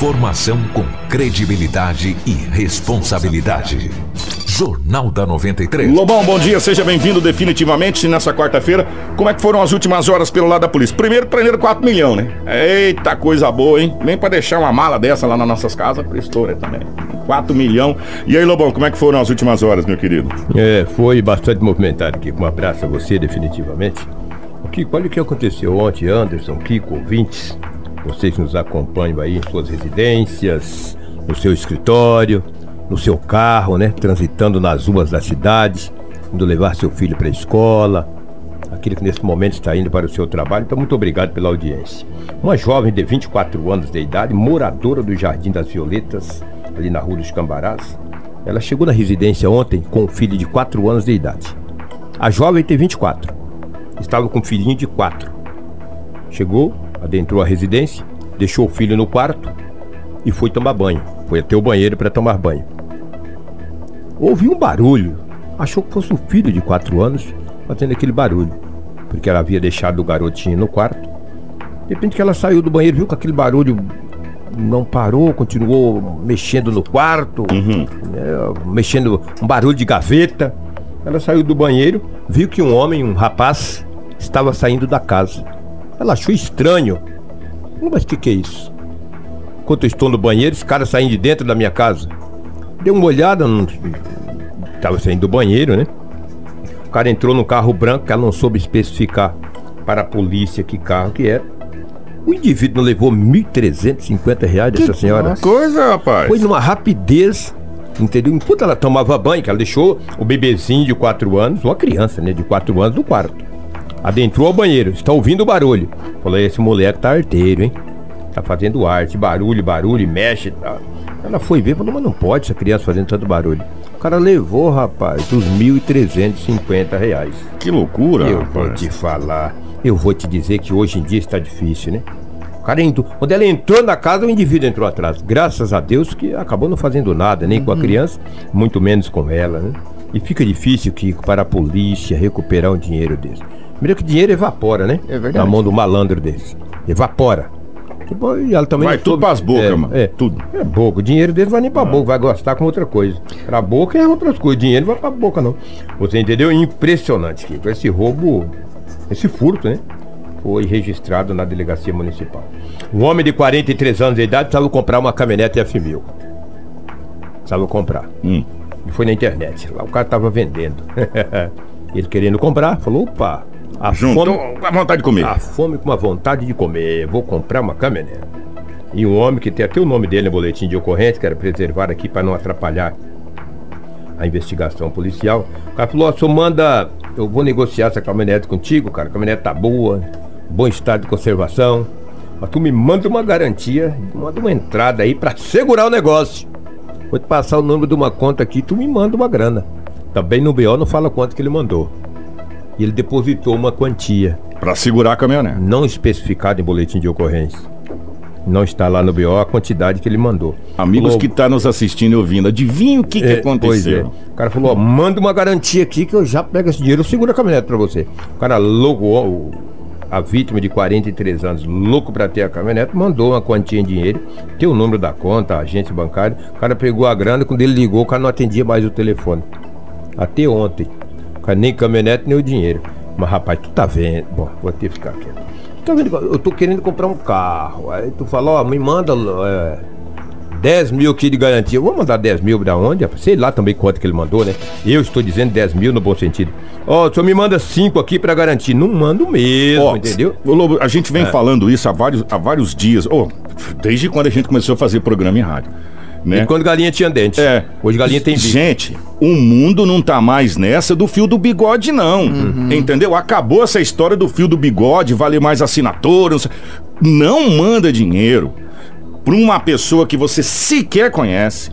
Informação com credibilidade e responsabilidade. Jornal da 93. Lobão, bom dia, seja bem-vindo definitivamente nessa quarta-feira. Como é que foram as últimas horas pelo lado da polícia? Primeiro, prenderam 4 milhões, né? Eita, coisa boa, hein? Nem pra deixar uma mala dessa lá nas nossas casas, prestou, né, também. 4 milhões. E aí, Lobão, como é que foram as últimas horas, meu querido? É, foi bastante movimentado aqui. Um abraço a você, definitivamente. Kiko, olha o que aconteceu ontem, Anderson, Kiko, ouvintes. Vocês nos acompanham aí em suas residências, no seu escritório, no seu carro, né? Transitando nas ruas da cidade, indo levar seu filho para a escola, aquele que nesse momento está indo para o seu trabalho. Então, muito obrigado pela audiência. Uma jovem de 24 anos de idade, moradora do Jardim das Violetas, ali na Rua dos Cambarás, ela chegou na residência ontem com um filho de 4 anos de idade. A jovem tem 24. Estava com um filhinho de 4. Chegou, adentrou a residência, deixou o filho no quarto e foi tomar banho. Foi até o banheiro para tomar banho. Ouviu um barulho. Achou que fosse o filho de 4 anos fazendo aquele barulho. Porque ela havia deixado o garotinho no quarto. De repente que ela saiu do banheiro, viu que aquele barulho não parou, continuou mexendo no quarto, Uhum. né, mexendo um barulho de gaveta. Ela saiu do banheiro, viu que um homem, um rapaz, estava saindo da casa. Ela achou estranho. Mas o que, que é isso? Enquanto eu estou no banheiro, esse cara saindo de dentro da minha casa. Deu uma olhada, não... estava saindo do banheiro, né? O cara entrou no carro branco, que ela não soube especificar para a polícia que carro que era. O indivíduo não levou 1.350 reais dessa senhora. Coisa, rapaz. Foi numa rapidez, entendeu? Enquanto ela tomava banho, que ela deixou o bebezinho de 4 anos, uma criança, né, de 4 anos, no quarto. Adentrou ao banheiro, está ouvindo o barulho. Falou, esse moleque tá arteiro, hein? Tá fazendo arte, barulho, barulho, mexe e tal. Ela foi ver, falou, mas não pode essa criança fazendo tanto barulho. O cara levou, rapaz, os 1.350 reais. Que loucura, Eu rapaz. vou te falar, eu vou te dizer que hoje em dia está difícil, né? O cara entrou, quando ela entrou na casa, o indivíduo entrou atrás. Graças a Deus que acabou não fazendo nada, nem com a criança, muito menos com ela, né? E fica difícil, Kiko, para a polícia recuperar um dinheiro desse. Primeiro que dinheiro evapora, né? É verdade. Na mão do malandro desse. Evapora. E ela também Vai não tudo soube- pras bocas, é, mano. É, Tudo. é boca. O dinheiro dele vai nem pra boca, vai gastar com outra coisa. Pra boca é outras coisas. Dinheiro não vai pra boca, não. Você entendeu? Impressionante, Kiko. Esse roubo, esse furto, né? Foi registrado na delegacia municipal. Um homem de 43 anos de idade precisava comprar uma caminhonete F1000. Precisava comprar. Hum. E foi na internet. Lá o cara tava vendendo. Ele querendo comprar, falou: opa, a Juntou fome, com a vontade de comer. a fome com a vontade de comer. Vou comprar uma caminhonete. E um homem que tem até o nome dele no boletim de ocorrência, que era preservado aqui para não atrapalhar a investigação policial. O cara falou: ó, só manda. Eu vou negociar essa caminhonete contigo, cara. A caminhonete tá boa, bom estado de conservação. Mas tu me manda uma garantia, manda uma entrada aí para segurar o negócio. Vou te passar o número de uma conta aqui, tu me manda uma grana. Também no BO não fala quanto que ele mandou. E ele depositou uma quantia, Pra segurar a caminhonete. não especificada em boletim de ocorrência. Não está lá no BO a quantidade que ele mandou. Amigos Falou, que tá nos assistindo e ouvindo, adivinha o que, que é, pois é. aconteceu? O cara falou, ó, manda uma garantia aqui que eu já pego esse dinheiro, eu seguro a caminhonete pra você. O cara louco, ó, o- a vítima de 43 anos, louco pra ter a caminhonete, mandou uma quantia em dinheiro, tem o número da conta, agente bancária, o cara pegou a grana, quando ele ligou, o cara não atendia mais o telefone. Até ontem. O cara nem caminhonete, nem o dinheiro. Mas rapaz, tu tá vendo. Bom, vou ter que ficar quieto. Tá vendo? Eu tô querendo comprar um carro. Aí tu fala, ó, me manda é, 10 mil aqui de garantia. Eu vou mandar 10 mil da onde? Sei lá também quanto que ele mandou, né? Eu estou dizendo 10 mil no bom sentido. Ó, o senhor me manda 5 aqui pra garantir. Não mando mesmo, Ó, entendeu? ô, Lobo, a gente É. vem falando isso há vários, há vários dias. Ô, desde quando a gente começou a fazer programa em rádio. Né? E quando galinha tinha dente. É. Hoje galinha tem bico. Gente, o mundo não tá mais nessa do fio do bigode, não. Uhum. Entendeu? Acabou essa história do fio do bigode, vale mais assinatura. Não, não manda dinheiro pra uma pessoa que você sequer conhece.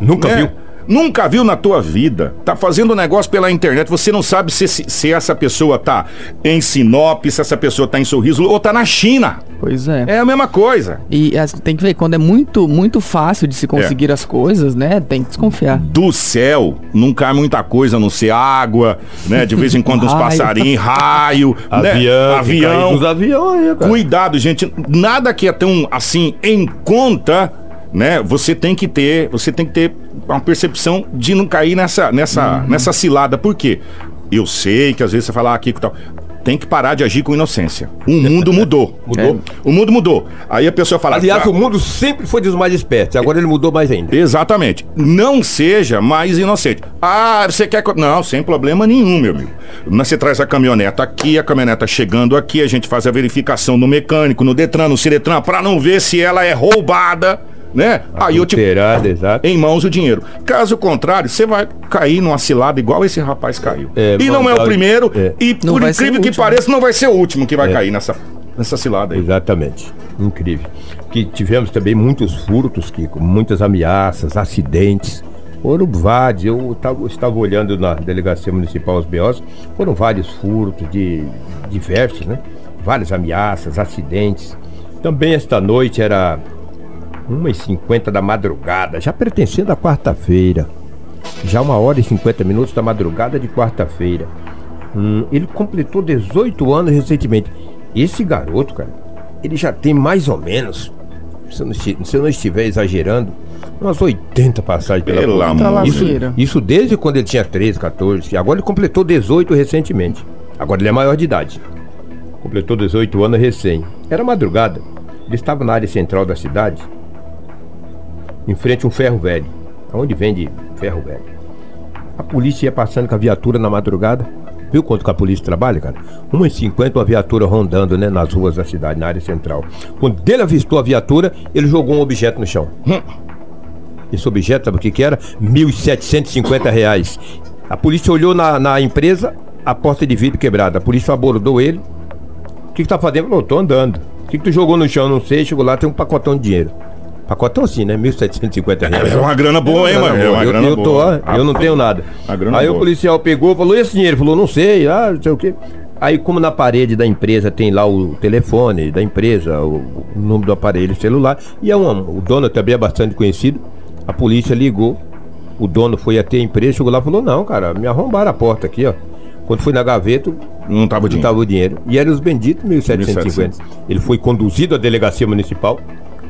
Nunca né? viu. Nunca viu na tua vida. Tá fazendo negócio pela internet, você não sabe se, se, se essa pessoa tá em Sinop, se essa pessoa tá em Sorriso ou tá na China. Pois é. É a mesma coisa. E tem que ver, quando é muito, muito fácil de se conseguir as coisas, né? Tem que desconfiar. do céu não cai muita coisa, a não ser água, né? De vez em quando uns passarinhos, raio, né? Avião, avião. Os aviões, cara. Cuidado, gente. Nada que é tão assim em conta né? Você tem que ter, você tem que ter uma percepção de não cair nessa, nessa, nessa cilada. Por quê? Eu sei que às vezes você fala ah, aqui que tal. Tem que parar de agir com inocência. O mundo mudou. Mudou. O mundo mudou. Aí a pessoa fala. Aliás, "Tá, o mundo sempre foi dos mais espertos, agora ele mudou mais ainda. Exatamente. Não seja mais inocente. Ah, você quer. Não, sem problema nenhum, meu amigo. Você traz a caminhoneta aqui, a caminhoneta chegando aqui, a gente faz a verificação no mecânico, no Detran, no Ciretran, pra não ver se ela é roubada, né? Aí eu te. Exato. Em mãos o dinheiro. Caso contrário, você vai cair numa cilada igual esse rapaz caiu. É, e não é o primeiro, é. e Não por incrível que último. pareça, não vai ser o último que vai cair nessa, nessa cilada aí. Exatamente. Incrível. Que tivemos também muitos furtos, Kiko, muitas ameaças, acidentes. Foram vários. Eu estava olhando na delegacia municipal os BOs, foram vários furtos de diversos, né? Várias ameaças, acidentes. Também esta noite era 1h50 da madrugada, já pertencendo à quarta-feira. Já uma hora e 50 minutos da madrugada de quarta-feira. Hum, ele completou 18 anos recentemente. Esse garoto, cara, ele já tem mais ou menos, se eu não, se eu não estiver exagerando, umas 80 passagens pela polícia. amor isso, isso desde quando ele tinha 13, 14. Agora ele completou 18 recentemente. Agora ele é maior de idade. Completou 18 anos recém. Era madrugada. Ele estava na área central da cidade, em frente a um ferro velho. Onde vende ferro velho. A polícia ia passando com a viatura na madrugada. Viu quanto que a polícia trabalha, cara? 1h50 uma viatura rondando, né, nas ruas da cidade, na área central. Quando ele avistou a viatura, ele jogou um objeto no chão. Esse objeto, sabe o que que era? 1.750 reais. A polícia olhou na, na empresa, a porta de vidro quebrada. A polícia abordou ele. O que que tá fazendo? Falou, tô andando. O que que tu jogou no chão? Não sei. Chegou lá, tem um pacotão de dinheiro. Pacotão assim, né? 1.750 reais. É uma grana boa, hein, Grana mano? É boa. uma eu, grana eu tô, boa. ó, eu não tenho nada. grana Aí o boa. policial pegou, falou, e esse dinheiro? Falou, não sei, ah, não sei o quê. Aí, como na parede da empresa tem lá o telefone da empresa, o, o número do aparelho celular, e é um, o dono também é bastante conhecido, a polícia ligou, o dono foi até a empresa, chegou lá e falou, não, cara, me arrombaram a porta aqui, ó. Quando foi na gaveta, Não tava o não dinheiro. tava o dinheiro. E eram os benditos 1.750. Ele foi conduzido à delegacia municipal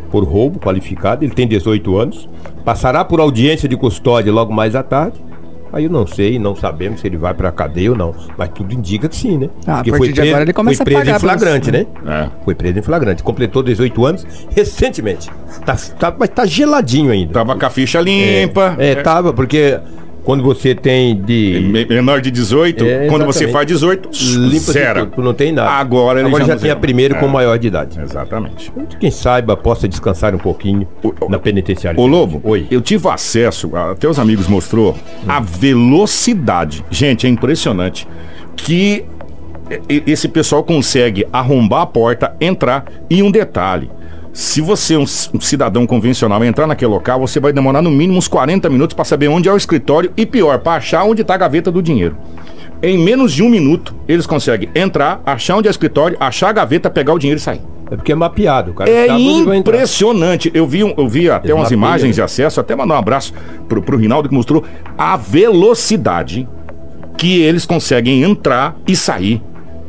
por roubo qualificado. Ele tem 18 anos. Passará por audiência de custódia logo mais à tarde. Aí eu não sei, não sabemos se ele vai pra cadeia ou não. Mas tudo indica que sim, né? Ah, a Porque partir de agora ele começa foi a preso pagar em flagrante, né? É. Foi preso em flagrante. Completou 18 anos recentemente. Tá, tá, mas tá geladinho ainda. Tava com a ficha limpa. É, tava, porque quando você tem de. Me- Menor de 18, É, quando você faz 18, Limpa zero. tudo, não tem nada. Agora Agora já já, tem a primeira com É. maior de idade. Exatamente. Quem saiba possa descansar um pouquinho O- na penitenciária. Ô Lobo, Oi. eu tive acesso, até os amigos mostrou, a velocidade. Gente, é impressionante que esse pessoal consegue arrombar a porta, entrar. E um detalhe: se você é um um cidadão convencional entrar naquele local, você vai demorar no mínimo uns 40 minutos para saber onde é o escritório e pior, para achar onde está a gaveta do dinheiro. Em menos de um minuto, eles conseguem entrar, achar onde é o escritório, achar a gaveta, pegar o dinheiro e sair. É porque é mapeado, cara É impressionante. Eu vi, um- eu vi até Ele umas mapeia, imagens de acesso, até mandar um abraço pro, pro Rinaldo que mostrou a velocidade que eles conseguem entrar e sair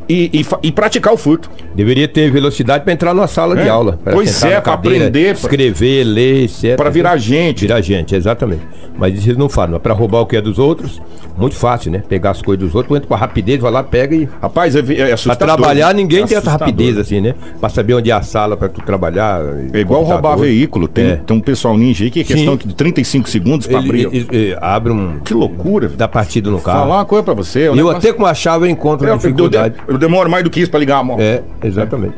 e, e e praticar o furto. Deveria ter velocidade para entrar numa sala de É. aula. pra Pois é, pra cadeira, aprender, pra- Escrever, ler, etc. Pra virar gente. Virar gente, exatamente. Mas isso eles não falam. Mas pra roubar o que é dos outros, muito fácil, né? Pegar as coisas dos outros, entra com a rapidez, vai lá, pega e. Rapaz, é, é Pra assustador. trabalhar, ninguém tem essa rapidez assim, né? Pra saber onde é a sala pra tu trabalhar. É igual roubar veículo. Tem, É. tem um pessoal ninja aí que é Sim. questão de 35 segundos pra Ele, abrir. ele- ele abre um. Que loucura. Dá partida no carro. Falar uma coisa pra você. o eu negócio- até com a chave eu encontro eu, eu, dificuldade. Eu demoro mais do que isso pra ligar a mão. É, exatamente.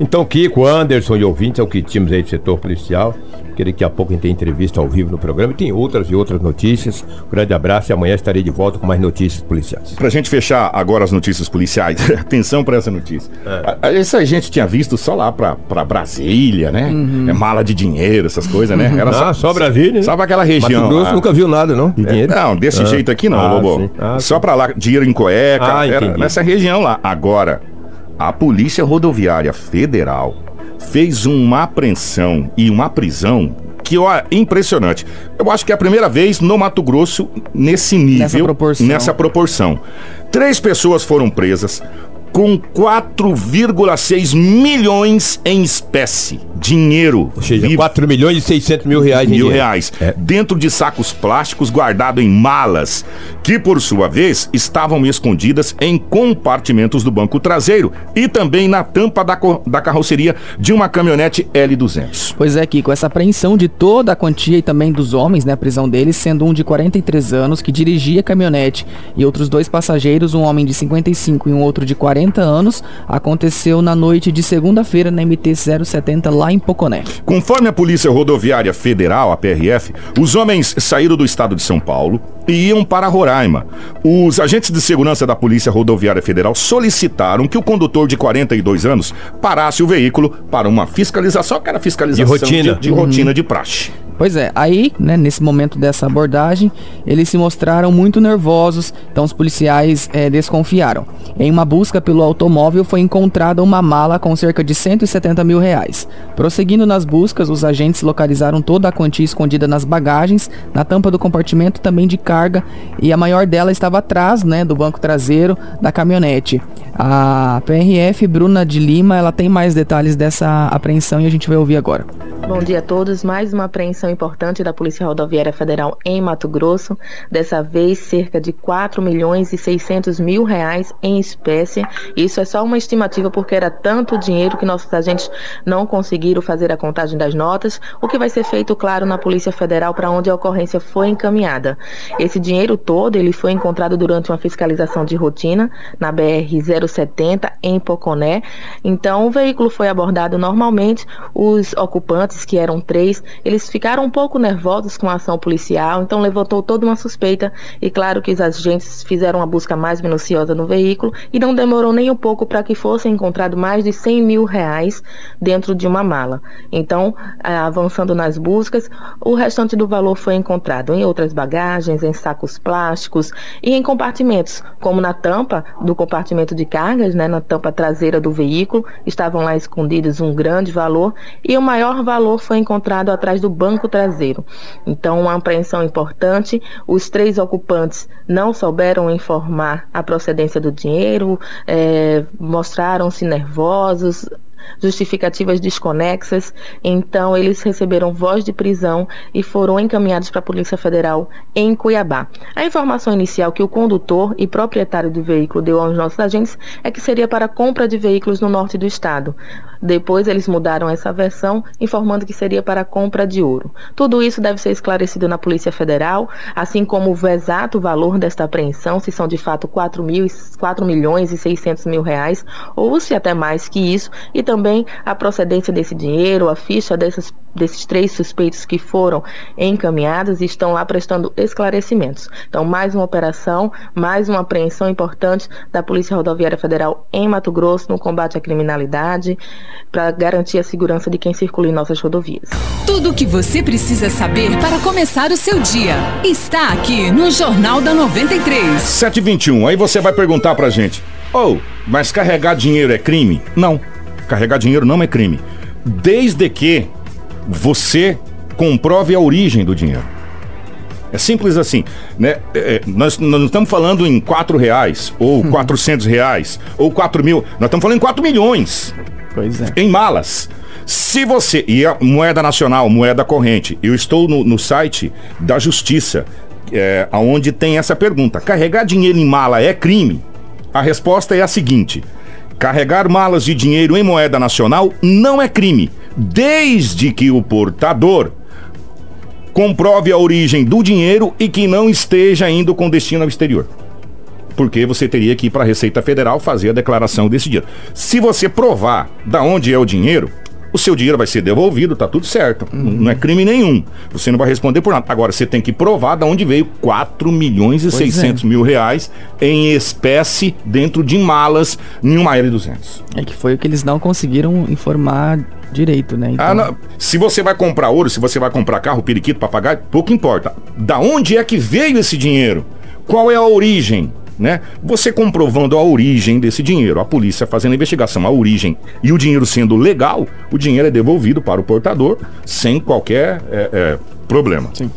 Então, Kiko, Anderson e ouvintes, é o que tínhamos aí do setor policial. Que daqui a pouco a gente tem entrevista ao vivo no programa e tem outras e outras notícias. Um grande abraço e amanhã estarei de volta com mais notícias policiais. Pra gente fechar agora as notícias policiais, atenção pra essa notícia. É. A- Essa gente tinha visto só lá pra, pra Brasília, né? É mala de dinheiro, essas coisas, né? Era Ah, só Brasília, né? Só pra aquela região. Mato Grosso lá. nunca viu nada, não? De dinheiro. Não, desse Ah. jeito aqui não, Ah, Lobo. Ah, só sim. pra lá, dinheiro em cueca, Ah, era entendi. nessa região lá. Agora, a Polícia Rodoviária Federal fez uma apreensão e uma prisão que ó, é impressionante. Eu acho que é a primeira vez no Mato Grosso nesse nível, Nessa proporção. nessa proporção. Três pessoas foram presas. Com 4,6 milhões em espécie. Dinheiro. Ou seja, vivo. 4 milhões e 600 mil reais em mil dinheiro. reais É. dentro de sacos plásticos guardado em malas, que por sua vez estavam escondidas em compartimentos do banco traseiro e também na tampa da, da carroceria de uma caminhonete L200. Pois é, Kiko, essa apreensão de toda a quantia e também dos homens, né, a prisão deles, sendo um de 43 anos que dirigia a caminhonete e outros dois passageiros, um homem de 55 e um outro de 40 anos, aconteceu na noite de segunda-feira na MT 070 lá em Poconé. Conforme a Polícia Rodoviária Federal, a PRF, os homens saíram do estado de São Paulo e iam para Roraima. Os agentes de segurança da Polícia Rodoviária Federal solicitaram que o condutor de 42 anos parasse o veículo para uma fiscalização, que era fiscalização De rotina. de, de rotina de praxe. Pois é, aí, né, nesse momento dessa abordagem, eles se mostraram muito nervosos, então os policiais eh, desconfiaram. Em uma busca pelo automóvel foi encontrada uma mala com cerca de 170 mil reais. Prosseguindo nas buscas, os agentes localizaram toda a quantia escondida nas bagagens, na tampa do compartimento também de carga, e a maior dela estava atrás, né, do banco traseiro da caminhonete. A PRF Bruna de Lima, ela tem mais detalhes dessa apreensão e a gente vai ouvir agora. Bom dia a todos. Mais uma apreensão importante da Polícia Rodoviária Federal em Mato Grosso. Dessa vez, cerca de 4 milhões e 600 mil reais em espécie. Isso é só uma estimativa porque era tanto dinheiro que nossos agentes não conseguiram fazer a contagem das notas, o que vai ser feito, claro, na Polícia Federal para onde a ocorrência foi encaminhada. Esse dinheiro todo, ele foi encontrado durante uma fiscalização de rotina na BR 070 em Poconé. Então, o veículo foi abordado normalmente. Os ocupantes, que eram três, eles ficaram um pouco nervosos com a ação policial, então levantou toda uma suspeita. E claro que os agentes fizeram uma busca mais minuciosa no veículo e não demorou nem um pouco para que fosse encontrado mais de 100 mil reais dentro de uma mala. Então, avançando nas buscas, o restante do valor foi encontrado em outras bagagens, em sacos plásticos e em compartimentos, como na tampa do compartimento de cargas, né, na tampa traseira do veículo, estavam lá escondidos um grande valor e o maior valor foi encontrado atrás do banco traseiro. Então, uma apreensão importante. Os três ocupantes não souberam informar a procedência do dinheiro, eh, mostraram-se nervosos, justificativas desconexas. Então, eles receberam voz de prisão e foram encaminhados para a Polícia Federal em Cuiabá. A informação inicial que o condutor e proprietário do veículo deu aos nossos agentes é que seria para compra de veículos no norte do estado. Depois eles mudaram essa versão, informando que seria para compra de ouro. Tudo isso deve ser esclarecido na Polícia Federal, assim como o exato valor desta apreensão, se são de fato 4, mil, e- 4 milhões e 600 mil reais, ou se até mais que isso, e também a procedência desse dinheiro, a ficha desses, desses três suspeitos que foram encaminhados e estão lá prestando esclarecimentos. Então, mais uma operação, mais uma apreensão importante da Polícia Rodoviária Federal em Mato Grosso no combate à criminalidade, para garantir a segurança de quem circula em nossas rodovias. Tudo o que você precisa saber para começar o seu dia está aqui no Jornal da 93. 721, aí você vai perguntar pra gente: "Oh, mas carregar dinheiro é crime?" Não. Carregar dinheiro não é crime. Desde que você comprove a origem do dinheiro. É simples assim, né? É, é, nós, nós não estamos falando em 4 reais, ou 400 reais, ou 4 mil. Nós estamos falando em 4 milhões Pois é. em malas. Se você. E a moeda nacional, moeda corrente. Eu estou no, no site da Justiça, é, onde tem essa pergunta: carregar dinheiro em mala é crime? A resposta é a seguinte: carregar malas de dinheiro em moeda nacional não é crime, desde que o portador comprove a origem do dinheiro e que não esteja indo com destino ao exterior porque você teria que ir para a Receita Federal fazer a declaração desse dinheiro. Se você provar da onde é o dinheiro, o seu dinheiro vai ser devolvido, tá tudo certo. N- Não é crime nenhum. Você não vai responder por nada. Agora, você tem que provar da onde veio 4 milhões e Pois 600 mil reais em espécie dentro de malas em uma L200. É que foi o que eles não conseguiram informar direito, né? Então, Ah. Se você vai comprar ouro, se você vai comprar carro, periquito, papagaio, pouco importa. Da onde é que veio esse dinheiro? Qual é a origem? Né? Você comprovando a origem desse dinheiro, a polícia fazendo a investigação, a origem e o dinheiro sendo legal, o dinheiro é devolvido para o portador sem qualquer é, é, problema. Sim.